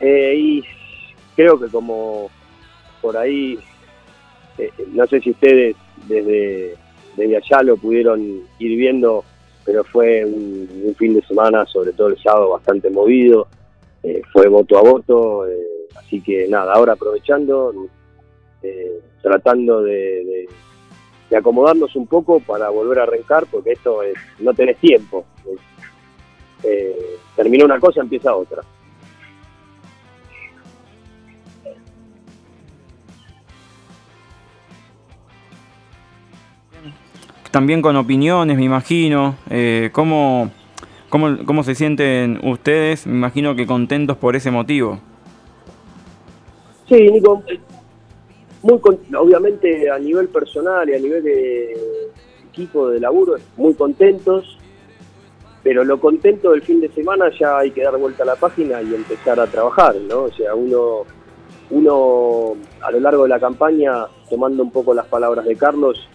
Eh, y creo que como por ahí, eh, no sé si ustedes desde, allá lo pudieron ir viendo, pero fue un, fin de semana, sobre todo el sábado, bastante movido, eh, fue voto a voto, así que nada, ahora aprovechando, tratando de, de, acomodarnos un poco para volver a arrancar, porque esto es, no tenés tiempo. termina una cosa, empieza otra. También con opiniones, me imagino. Eh, ¿cómo, cómo, se sienten ustedes? Me imagino que contentos por ese motivo. Sí, Nico, muy obviamente a nivel personal y a nivel de equipo de laburo, muy contentos, pero lo contento del fin de semana ya hay que dar vuelta a la página y empezar a trabajar, ¿no? O sea, uno, uno a lo largo de la campaña, tomando un poco las palabras de Carlos,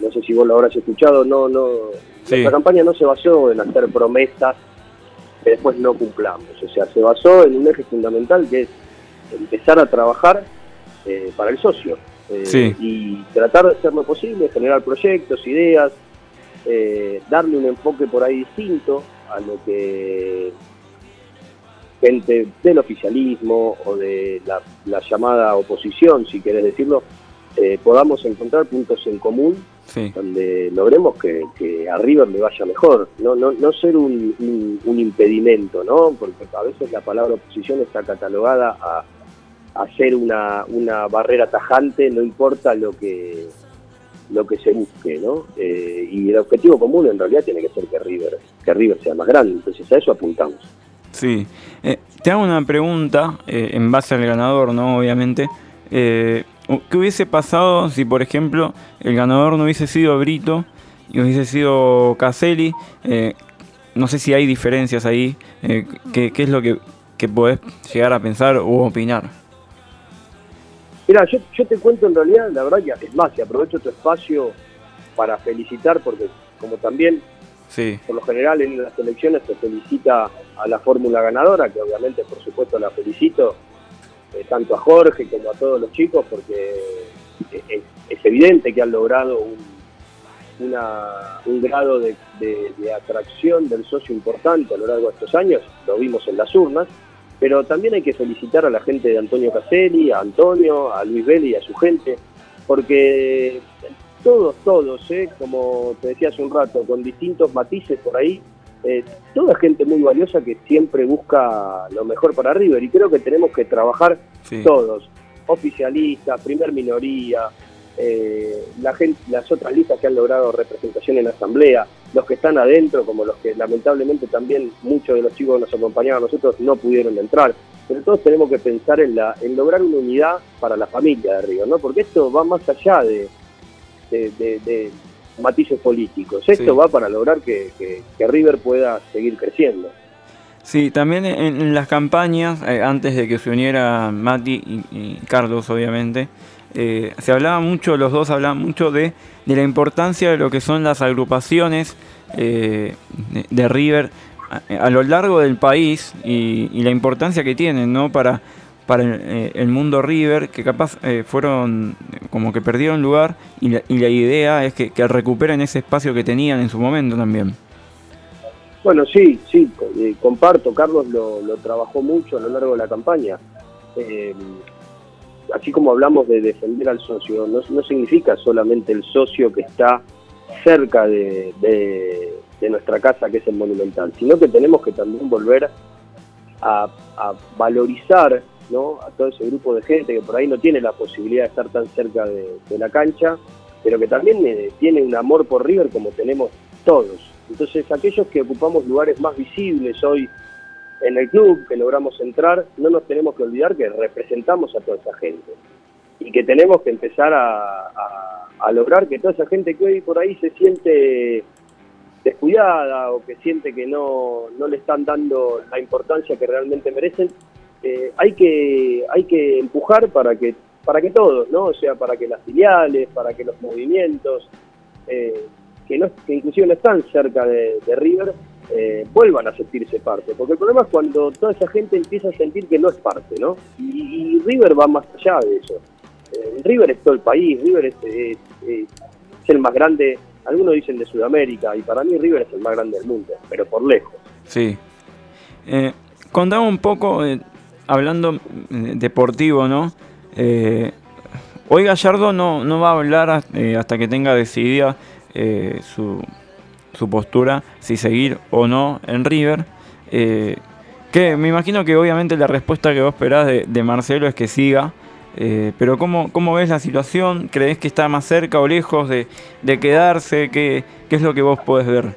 no sé si vos lo habrás escuchado, no, no, la campaña no se basó en hacer promesas que después no cumplamos, o sea, se basó en un eje fundamental que es empezar a trabajar eh, para el socio eh, y tratar de hacer lo posible, generar proyectos, ideas, eh, darle un enfoque por ahí distinto a lo que gente del oficialismo o de la, la llamada oposición, si querés decirlo, podamos encontrar puntos en común donde logremos que, a River le vaya mejor, no, no, no ser un, un, impedimento, ¿no? porque a veces la palabra oposición está catalogada a, a ser una, una barrera tajante, no importa lo que lo que se busque, ¿no? Eh, y el objetivo común en realidad tiene que ser que River, que River sea más grande, entonces a eso apuntamos. Sí. Eh, te hago una pregunta eh, en base al ganador, ¿no? Obviamente. ¿Qué hubiese pasado si, por ejemplo, el ganador no hubiese sido Brito y hubiese sido Caselli? Eh, no sé si hay diferencias ahí. Eh, ¿qué, es lo que, que, podés llegar a pensar o opinar? Mira, yo, te cuento en realidad, la verdad que es más, y aprovecho tu espacio para felicitar, porque como también sí. por lo general en las elecciones se felicita a la fórmula ganadora, que obviamente por supuesto la felicito, eh, tanto a Jorge como a todos los chicos, porque es, evidente que han logrado un, un grado de, atracción del socio importante a lo largo de estos años, lo vimos en las urnas, pero también hay que felicitar a la gente de Antonio Caselli, a Antonio, a Luis Belli y a su gente, porque todos, todos, eh, como te decía hace un rato, con distintos matices por ahí, eh, toda gente muy valiosa que siempre busca lo mejor para River y creo que tenemos que trabajar todos, oficialistas, primer minoría, eh, la gente, las otras listas que han logrado representación en la asamblea, los que están adentro, como los que lamentablemente también muchos de los chicos que nos acompañaban a nosotros no pudieron entrar. Pero todos tenemos que pensar en, la, en lograr una unidad para la familia de River, ¿no? Porque esto va más allá de, de matices políticos. Esto va para lograr que, River pueda seguir creciendo. Sí, también en, las campañas, eh, antes de que se uniera Mati y, Carlos, obviamente, eh, se hablaba mucho, los dos hablaban mucho de, de, la importancia de lo que son las agrupaciones eh, de, River a, lo largo del país y, y, la importancia que tienen, ¿no? Para para eh, el, mundo River, que capaz eh, fueron como que perdieron lugar y la, idea es que, recuperen ese espacio que tenían en su momento también. Bueno, sí, sí, eh, comparto, Carlos lo, trabajó mucho a lo largo de la campaña. así como hablamos de defender al socio, no, significa solamente el socio que está cerca de, nuestra casa, que es el Monumental, sino que tenemos que también volver a, a valorizar a todo ese grupo de gente que por ahí no tiene la posibilidad de estar tan cerca de, la cancha, pero que también eh, tiene un amor por River como tenemos todos. Entonces, aquellos que ocupamos lugares más visibles hoy en el club, que logramos entrar, no nos tenemos que olvidar que representamos a toda esa gente y que tenemos que empezar a, a lograr que toda esa gente que hoy por ahí se siente descuidada o que siente que no, no le están dando la importancia que realmente merecen, eh, hay que hay que empujar para que para que todos, ¿no? O sea, para que las filiales, para que los movimientos, eh, que, no, que inclusive no están cerca de, River, eh, vuelvan a sentirse parte. Porque el problema es cuando toda esa gente empieza a sentir que no es parte, ¿no? Y, River va más allá de eso. River es todo el país, River es, el más grande, algunos dicen de Sudamérica, y para mí River es el más grande del mundo, pero por lejos. Sí. Eh, contame un poco, hablando deportivo, ¿no? hoy Gallardo no, no va a hablar hasta que tenga decidida su su postura, si seguir o no en River. Eh, que me imagino que obviamente la respuesta que vos esperás de, Marcelo es que siga. Eh, pero ¿cómo, ¿cómo, ves la situación? ¿Crees que está más cerca o lejos de, quedarse? ¿Qué, ¿Qué, es lo que vos podés ver?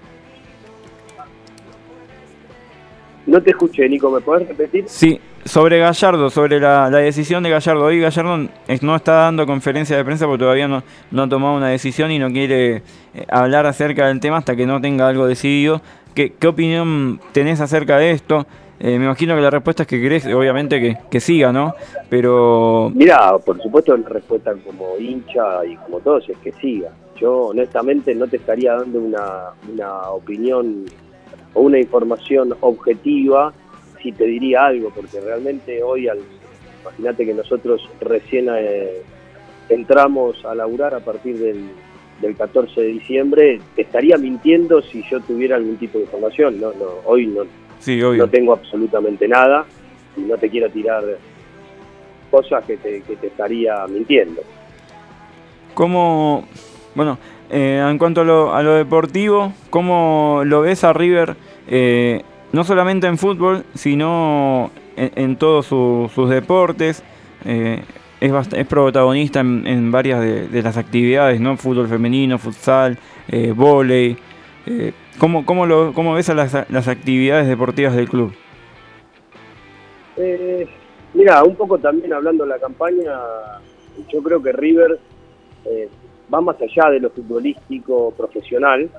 No te escuché, Nico, ¿me podés repetir? Sí, sobre Gallardo, sobre la, decisión de Gallardo. Hoy Gallardo no está dando conferencia de prensa porque todavía no, ha tomado una decisión y no quiere eh, hablar acerca del tema hasta que no tenga algo decidido. ¿Qué, opinión tenés acerca de esto? Eh, me imagino que la respuesta es que querés, obviamente, que, siga, ¿no? Pero... Mira, por supuesto la respuesta como hincha y como todos es que siga. Yo honestamente no te estaría dando una, una opinión o una información objetiva si te diría algo, porque realmente hoy, al, imagínate que nosotros recién eh, entramos a laburar a partir del, 14 de diciembre, te estaría mintiendo si yo tuviera algún tipo de información. No, no, hoy no, no tengo absolutamente nada y no te quiero tirar cosas que te, que te estaría mintiendo. ¿Cómo, bueno, eh, en cuanto a lo, a lo, deportivo, cómo lo ves a River eh, no solamente en fútbol, sino en, todos sus deportes. Eh, es, es, protagonista en, varias de, las actividades, ¿no? Fútbol femenino, futsal, eh, volei. Eh, ¿cómo, lo, ¿Cómo ves a las, las actividades deportivas del club? Eh, mira, un poco también hablando de la campaña, yo creo que River va más allá de lo futbolístico profesional.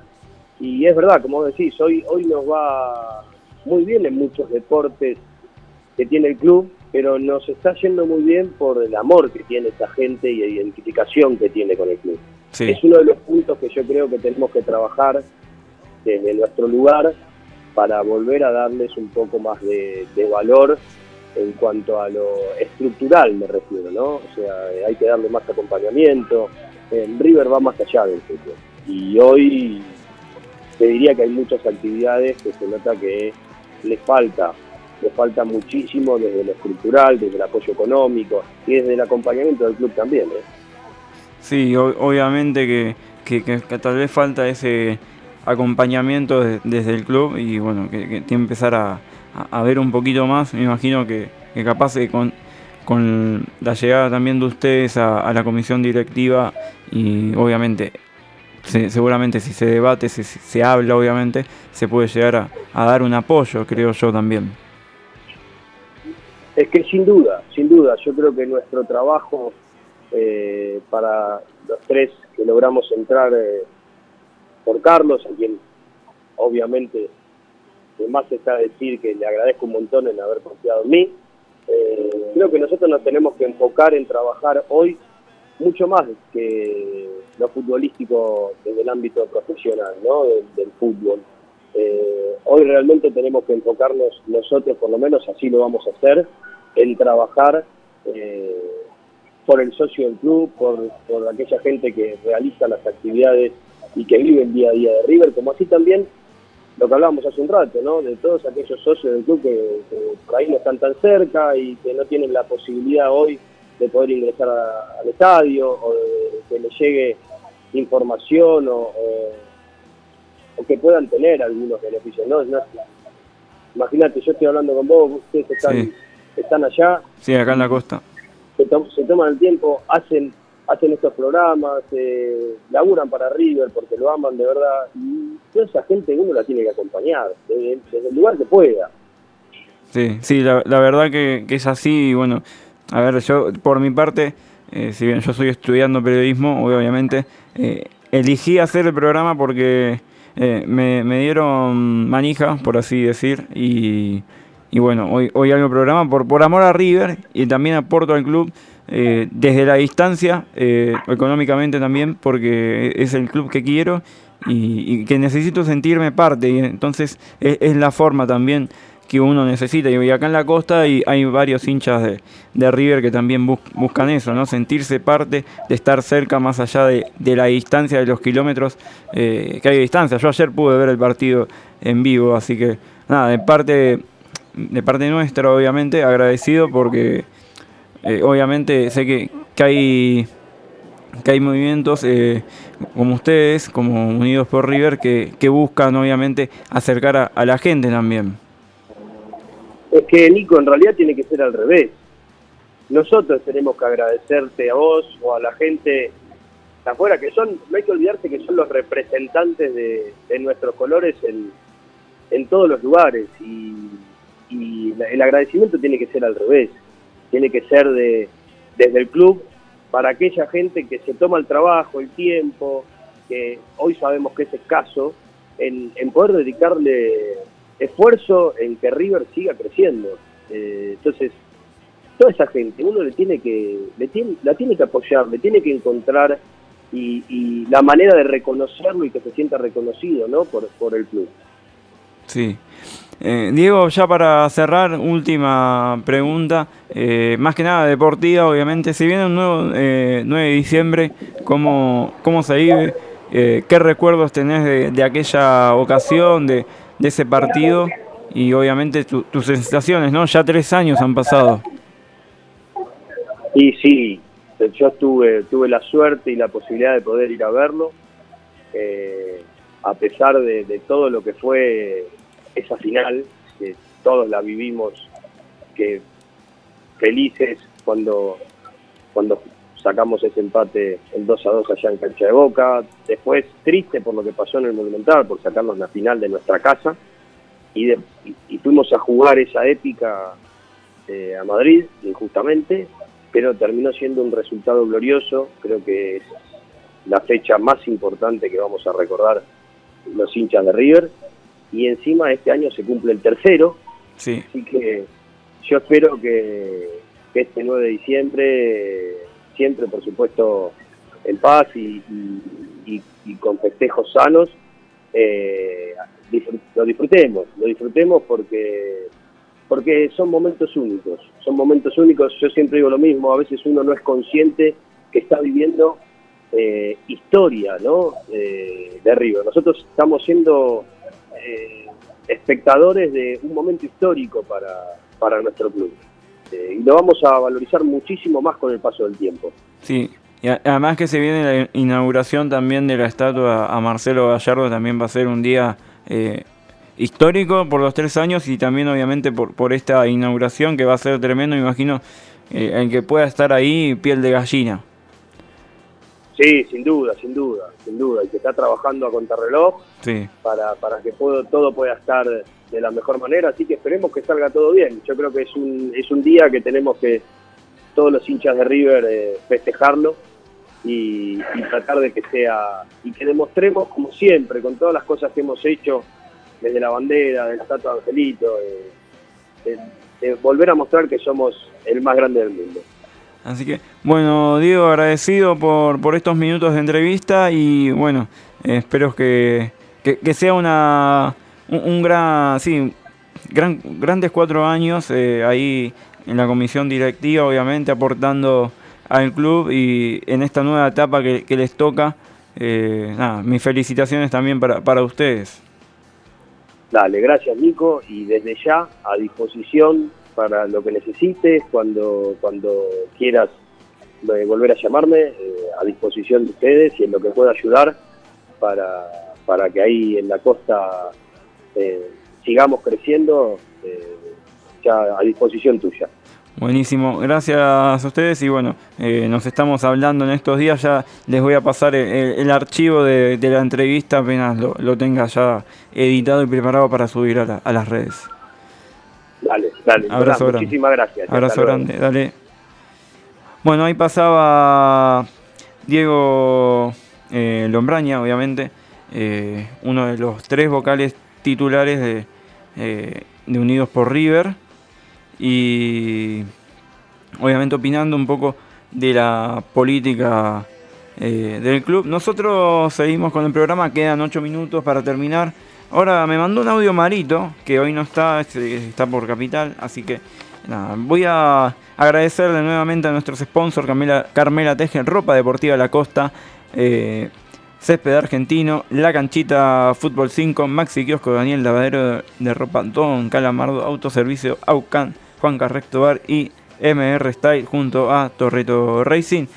Y es verdad, como decís, hoy, hoy nos va muy bien en muchos deportes que tiene el club, pero nos está yendo muy bien por el amor que tiene esta gente y la identificación que tiene con el club. Es uno de los puntos que yo creo que tenemos que trabajar desde nuestro lugar para volver a darles un poco más de, valor en cuanto a lo estructural me refiero, ¿no? O sea, hay que darle más acompañamiento. El River va más allá del fútbol. Y hoy te diría que hay muchas actividades que se nota que le falta, le falta muchísimo desde lo estructural, desde el apoyo económico y desde el acompañamiento del club también. ¿eh? Sí, obviamente que, tal vez falta ese acompañamiento desde el club y bueno, que, tiene que empezar a, ver un poquito más. Me imagino que, capaz con, con la llegada también de ustedes a, la comisión directiva y obviamente seguramente si se debate, si se habla obviamente, se puede llegar a, dar un apoyo, creo yo también. Es que sin duda, sin duda, yo creo que nuestro trabajo eh, para los tres que logramos entrar eh, por Carlos, a quien obviamente más está decir que le agradezco un montón en haber confiado en mí, eh, creo que nosotros nos tenemos que enfocar en trabajar hoy mucho más que lo futbolístico desde el ámbito profesional, ¿no? del, fútbol. Eh, hoy realmente tenemos que enfocarnos nosotros, por lo menos así lo vamos a hacer, en trabajar eh, por el socio del club, por, por aquella gente que realiza las actividades y que vive el día a día de River, como así también lo que hablábamos hace un rato, ¿no? De todos aquellos socios del club que, que por ahí no están tan cerca y que no tienen la posibilidad hoy de poder ingresar al estadio o de, que le llegue información o, o, que puedan tener algunos beneficios. ¿no? Imagínate, yo estoy hablando con vos, ustedes están, están allá. Sí, acá en la costa. Se, toman el tiempo, hacen hacen estos programas, eh, laburan para River porque lo aman de verdad. Y toda esa gente uno la tiene que acompañar, desde, el lugar que pueda. Sí, sí, la, la verdad que, que, es así. Y bueno, a ver, yo por mi parte, eh, si bien yo soy estudiando periodismo, obviamente, eh, elegí hacer el programa porque eh, me, dieron manija, por así decir, y, bueno, hoy, hoy hago el programa por, por amor a River y también aporto al club desde la distancia, económicamente también, porque es el club que quiero y, que necesito sentirme parte. Y entonces es, la forma también que uno necesita. Y acá en la costa hay, hay varios hinchas de, de River que también buscan eso, ¿no? Sentirse parte, de estar cerca más allá de, de la distancia de los kilómetros eh, que hay distancia. Yo ayer pude ver el partido en vivo, así que nada, de parte, de parte nuestra obviamente agradecido porque eh, obviamente sé que, que hay que hay movimientos eh, como ustedes, como Unidos por River, que, que buscan obviamente acercar a, la gente también. Es que Nico, en realidad tiene que ser al revés. Nosotros tenemos que agradecerte a vos o a la gente afuera, que son, no hay que olvidarse que son los representantes de, nuestros colores en, todos los lugares y el agradecimiento tiene que ser al revés, tiene que ser de, desde el club para aquella gente que se toma el trabajo, el tiempo, que hoy sabemos que es escaso, en, poder dedicarle esfuerzo en que River siga creciendo. Eh, entonces, toda esa gente, uno le tiene que, le tiene, la tiene que apoyar, le tiene que encontrar y, la manera de reconocerlo y que se sienta reconocido ¿no? por, por el club. Sí. Eh, Diego, ya para cerrar, última pregunta, eh, más que nada deportiva, obviamente. Si viene un nuevo 9 eh, de diciembre, ¿cómo, cómo se vive? ¿Qué recuerdos tenés de, aquella ocasión, de, ese partido? Y obviamente tus sensaciones, ¿no? Ya tres años han pasado. Y sí, yo tuve, tuve la suerte y la posibilidad de poder ir a verlo, a pesar de todo lo que fue esa final, que todos la vivimos que felices cuando, cuando sacamos ese empate el 2 a 2 allá en cancha de Boca, después triste por lo que pasó en el Monumental, por sacarnos la final de nuestra casa, y, y, fuimos a jugar esa épica eh, a Madrid, injustamente, pero terminó siendo un resultado glorioso, creo que es la fecha más importante que vamos a recordar los hinchas de River, y encima este año se cumple el tercero. Sí. Así que yo espero que, este 9 de diciembre, siempre por supuesto en paz y, con festejos sanos, eh, lo disfrutemos, lo disfrutemos porque porque son momentos únicos, son momentos únicos, yo siempre digo lo mismo, a veces uno no es consciente que está viviendo eh, historia ¿no? Eh, de River. Nosotros estamos siendo eh, espectadores de un momento histórico para, para nuestro club. Eh, y lo vamos a valorizar muchísimo más con el paso del tiempo. Sí, y además que se viene la inauguración también de la estatua a Marcelo Gallardo, también va a ser un día eh, histórico por los tres años y también obviamente por, por esta inauguración que va a ser tremendo, me imagino, en que pueda estar ahí piel de gallina. Sí, sin duda, sin duda, sin duda. Y que está trabajando a contrarreloj sí. para, para que todo pueda estar de la mejor manera. Así que esperemos que salga todo bien. Yo creo que es un, es un día que tenemos que todos los hinchas de River eh, festejarlo y, tratar de que sea y que demostremos como siempre con todas las cosas que hemos hecho desde la bandera, del estatua de Angelito, de volver a mostrar que somos el más grande del mundo. Así que, bueno, Diego, agradecido por, por estos minutos de entrevista y bueno, espero que, sea una un, gran, sí, gran, grandes cuatro años eh, ahí en la comisión directiva, obviamente aportando al club y en esta nueva etapa que, les toca. Eh, mis felicitaciones también para, para ustedes. Dale, gracias Nico y desde ya a disposición para lo que necesites, cuando, cuando quieras eh, volver a llamarme, a disposición de ustedes y en lo que pueda ayudar para, para que ahí en la costa eh, sigamos creciendo, ya a disposición tuya. Buenísimo, gracias a ustedes y bueno, nos estamos hablando en estos días, ya les voy a pasar el, archivo de, la entrevista apenas lo, lo, tenga ya editado y preparado para subir a las redes. Dale, dale. Abrazo grande. Muchísimas gracias. Abrazo grande, dale. Bueno, ahí pasaba Diego eh, Lombraña, obviamente, eh, uno de los tres vocales titulares de, eh, de Unidos por River. Y obviamente opinando un poco de la política eh, del club. Nosotros seguimos con el programa, quedan 8 minutos para terminar. Ahora me mandó un audio Marito, que hoy no está, está por Capital, así que nada, voy a agradecerle nuevamente a nuestros sponsors, Carmela, Carmela Tejen, Ropa Deportiva La Costa, eh, Césped Argentino, La Canchita Fútbol 5, Maxi Kiosco, Daniel Lavadero de Ropa, Don Calamardo, Autoservicio, Aucan, Juan Carrecto Bar y MR Style junto a Torreto Racing.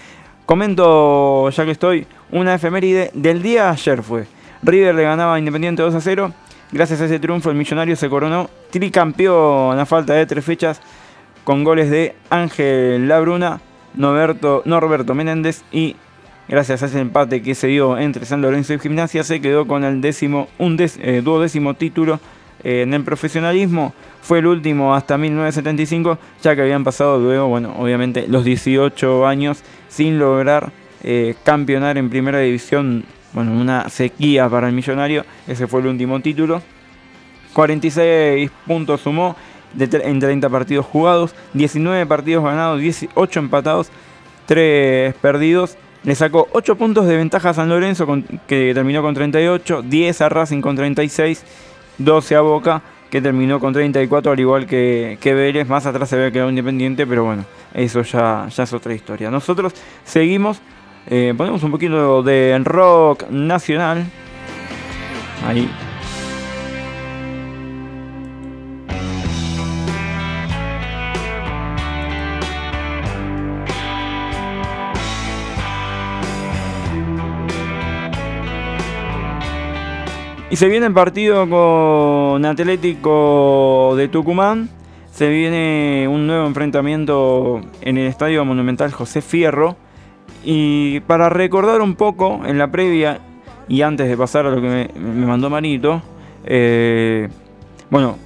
Comento, ya que estoy, una efeméride del día ayer fue. River le ganaba Independiente 2 a 0. Gracias a ese triunfo, el millonario se coronó tricampeón a falta de tres fechas con goles de Ángel Labruna, Norberto, Norberto Menéndez y gracias a ese empate que se dio entre San Lorenzo y Gimnasia, se quedó con el décimo, un eh, duodécimo título eh, en el profesionalismo. Fue el último hasta 1975, ya que habían pasado luego, bueno, obviamente los 18 años sin lograr eh, campeonar en primera división. Bueno, una sequía para el millonario. Ese fue el último título. 46 puntos sumó en 30 partidos jugados, 19 partidos ganados, 18 empatados, 3 perdidos le sacó 8 puntos de ventaja a San Lorenzo, que terminó con 38, 10 a Racing con 36, 12 a Boca, que terminó con 34, al igual que, que Vélez. Más atrás se ve quedado independiente, pero bueno, eso ya, ya es otra historia. Nosotros seguimos, eh, ponemos un poquito de rock nacional. Ahí se viene el partido con Atlético de Tucumán. Se viene un nuevo enfrentamiento en el Estadio Monumental José Fierro. Y para recordar un poco en la previa y antes de pasar a lo que me, mandó Marito, eh, bueno,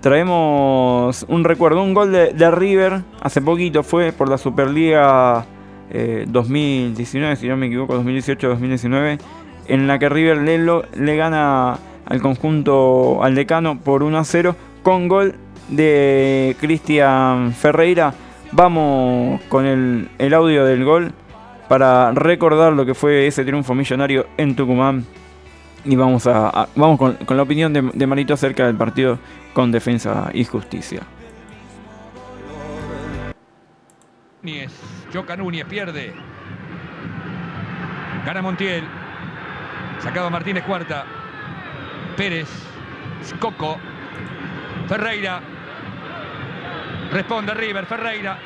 traemos un recuerdo, un gol de, River hace poquito fue por la Superliga 2019, eh, si no me equivoco, 2018-2019 en la que River Lelo le gana al conjunto al decano por 1 a 0 con gol de Cristian Ferreira. Vamos con el, audio del gol para recordar lo que fue ese triunfo millonario en Tucumán. Y vamos, a, vamos con, la opinión de, Marito acerca del partido con defensa y justicia. Núñez, Choca Núñez, pierde. Gana Montiel. Sacaba Martínez cuarta. Pérez. Coco. Ferreira. Responde River. Ferreira.